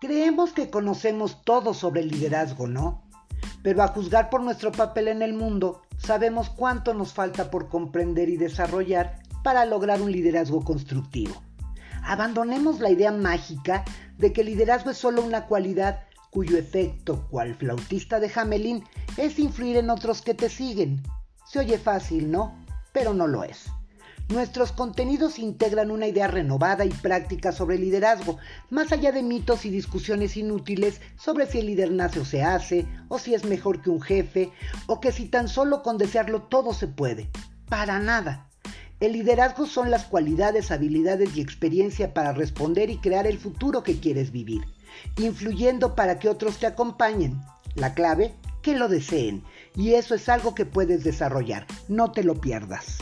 Creemos que conocemos todo sobre el liderazgo, ¿no? Pero a juzgar por nuestro papel en el mundo, sabemos cuánto nos falta por comprender y desarrollar para lograr un liderazgo constructivo. Abandonemos la idea mágica de que el liderazgo es solo una cualidad cuyo efecto, cual flautista de Hamelin, es influir en otros que te siguen. Se oye fácil, ¿no? Pero no lo es. Nuestros contenidos integran una idea renovada y práctica sobre liderazgo, más allá de mitos y discusiones inútiles sobre si el líder nace o se hace, o si es mejor que un jefe, o que si tan solo con desearlo todo se puede. Para nada. El liderazgo son las cualidades, habilidades y experiencia para responder y crear el futuro que quieres vivir, influyendo para que otros te acompañen. La clave, que lo deseen. Y eso es algo que puedes desarrollar. No te lo pierdas.